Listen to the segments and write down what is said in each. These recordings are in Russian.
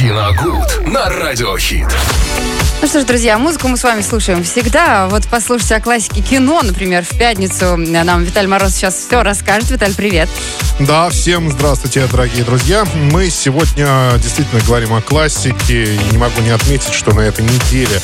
Киногуд на Радиохит. Ну что ж, друзья, музыку мы с вами слушаем всегда. Вот послушайте о классике кино, например, в пятницу. Нам Виталий Мороз сейчас все расскажет. Виталий, привет. Да, всем здравствуйте, дорогие друзья. Мы сегодня действительно говорим о классике. И не могу не отметить, что на этой неделе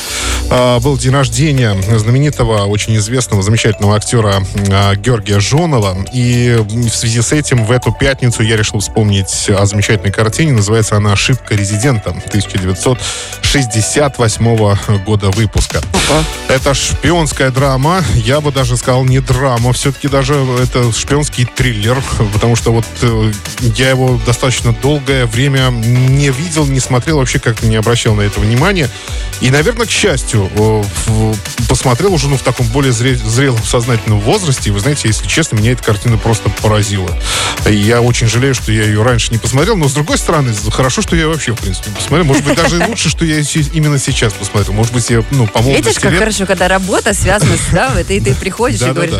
э, был день рождения знаменитого, очень известного, замечательного актера э, Георгия Жонова. И в связи с этим в эту пятницу я решил вспомнить о замечательной картине. Называется она «Ошибка резидента» 1968 года выпуска. Uh-huh. Это шпионская драма. Я бы даже сказал, не драма. Все-таки даже это шпионский триллер. Потому что вот э, я его достаточно долгое время не видел, не смотрел, вообще как-то не обращал на это внимания. И, наверное, к счастью, посмотрел уже ну, в таком более зрелом сознательном возрасте. И вы знаете, если честно, меня эта картина просто поразила. Я очень жалею, что я ее раньше не посмотрел. Но, с другой стороны, хорошо, что я вообще, в принципе, посмотрел. Может быть, даже лучше, что я именно сейчас посмотрел посмотрел. Может быть, я, ну, по молодости Видишь, как лет... хорошо, когда работа связана с, да, и ты приходишь и говоришь,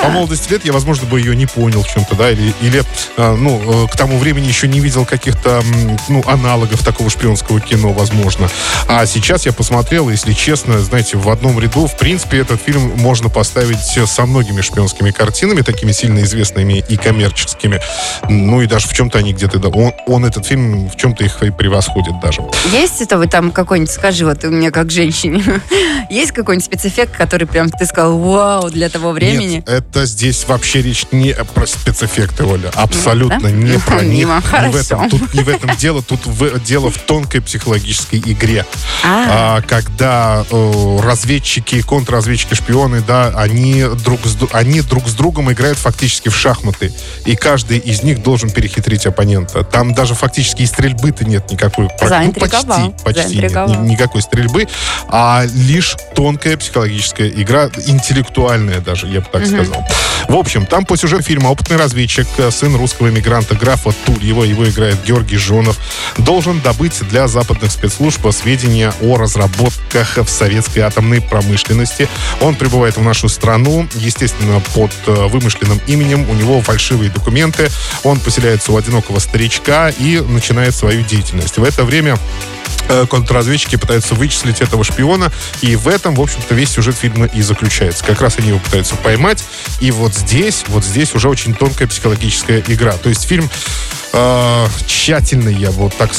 по молодости лет я, возможно, бы ее не понял в чем-то, да, или, или а, ну, э, к тому времени еще не видел каких-то, ну, аналогов такого шпионского кино, возможно. А сейчас я посмотрел, если честно, знаете, в одном ряду, в принципе, этот фильм можно поставить со многими шпионскими картинами, такими сильно известными и коммерческими. Ну, и даже в чем-то они где-то, да, он, он этот фильм в чем-то их и превосходит даже. Есть это вы там какой-нибудь, скажи, вот мне как женщине, есть какой-нибудь спецэффект, который прям ты сказал, вау, для того времени? Нет, это здесь вообще речь не про спецэффекты, Оля. Абсолютно да? не про них. Мимо. Не в этом, тут не в этом дело, тут в, дело в тонкой психологической игре. А. А, когда э, разведчики, контрразведчики, шпионы, да, они друг, с, они друг с другом играют фактически в шахматы. И каждый из них должен перехитрить оппонента. Там даже фактически и стрельбы-то нет никакой. Ну, почти, почти нет, никакой стрельбы а лишь тонкая психологическая игра, интеллектуальная даже, я бы так mm-hmm. сказал. В общем, там по сюжету фильма опытный разведчик, э, сын русского эмигранта графа Тульева, его играет Георгий Жонов, должен добыть для западных спецслужб сведения о разработках в советской атомной промышленности. Он прибывает в нашу страну, естественно, под э, вымышленным именем, у него фальшивые документы, он поселяется у одинокого старичка и начинает свою деятельность. В это время Э, контрразведчики пытаются вычислить этого шпиона, и в этом, в общем-то, весь сюжет фильма и заключается. Как раз они его пытаются поймать, и вот здесь, вот здесь уже очень тонкая психологическая игра. То есть фильм э, тщательный, я вот так...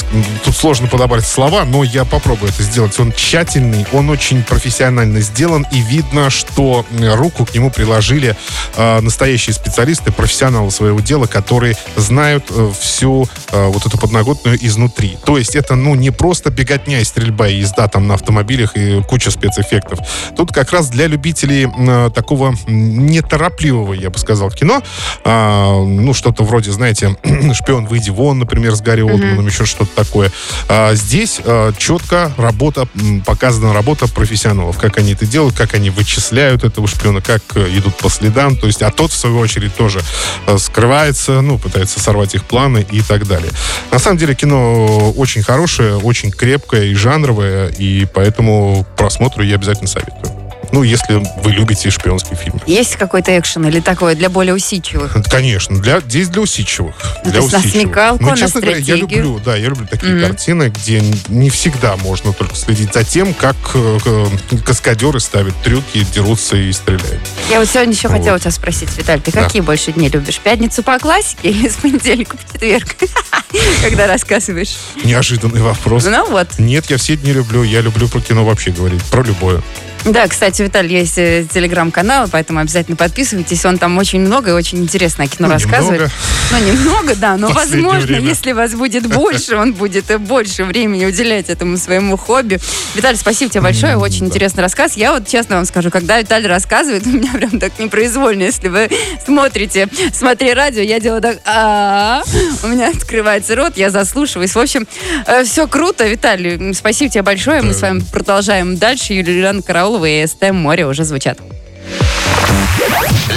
Тут сложно подобрать слова, но я попробую это сделать. Он тщательный, он очень профессионально сделан, и видно, что руку к нему приложили э, настоящие специалисты, профессионалы своего дела, которые знают э, всю э, вот эту подноготную изнутри. То есть это, ну, не просто беготня и стрельба, и езда там на автомобилях и куча спецэффектов. Тут как раз для любителей э, такого неторопливого, я бы сказал, кино, э, ну, что-то вроде, знаете, «Шпион, выйди вон», например, с Гарри Олдманом, mm-hmm. еще что-то такое. А здесь э, четко работа, показана работа профессионалов, как они это делают, как они вычисляют этого шпиона, как э, идут по следам, то есть, а тот, в свою очередь, тоже э, скрывается, ну, пытается сорвать их планы и так далее. На самом деле, кино очень хорошее, очень крепкая и жанровая, и поэтому к просмотру я обязательно советую. Ну, если вы любите шпионский фильм. Есть какой-то экшен или такое для более усидчивых? Конечно, для, здесь для усидчивых. Ну, для усидчивых. на смекалку, ну, честно на говоря, я люблю, да, я люблю такие mm-hmm. картины, где не всегда можно только следить за тем, как э, каскадеры ставят трюки, дерутся и стреляют. Я вот сегодня еще вот. хотела тебя спросить, Виталий, ты да. какие больше дни любишь? Пятницу по классике или с понедельника по четверг? Когда рассказываешь. Неожиданный вопрос. Ну вот. Нет, я все дни люблю. Я люблю про кино вообще говорить. Про любое. Да, кстати, Виталий, есть э, телеграм-канал, поэтому обязательно подписывайтесь. Он там очень много и очень интересное кино ну, рассказывает. Немного. Ну, немного, да, но возможно, время. если вас будет больше, он будет больше времени уделять этому своему хобби. Виталий, спасибо тебе большое, очень интересный рассказ. Я вот честно вам скажу, когда Виталий рассказывает, у меня прям так непроизвольно, если вы смотрите, смотри радио, я делаю так, а у меня открывается рот, я заслушиваюсь. В общем, э, все круто, Виталий, спасибо тебе большое. Мы с вами продолжаем дальше. Юлиана Караул Соколова и СТ «Море» уже звучат.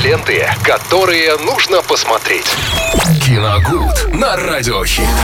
Ленты, которые нужно посмотреть. Киногуд на радиохит.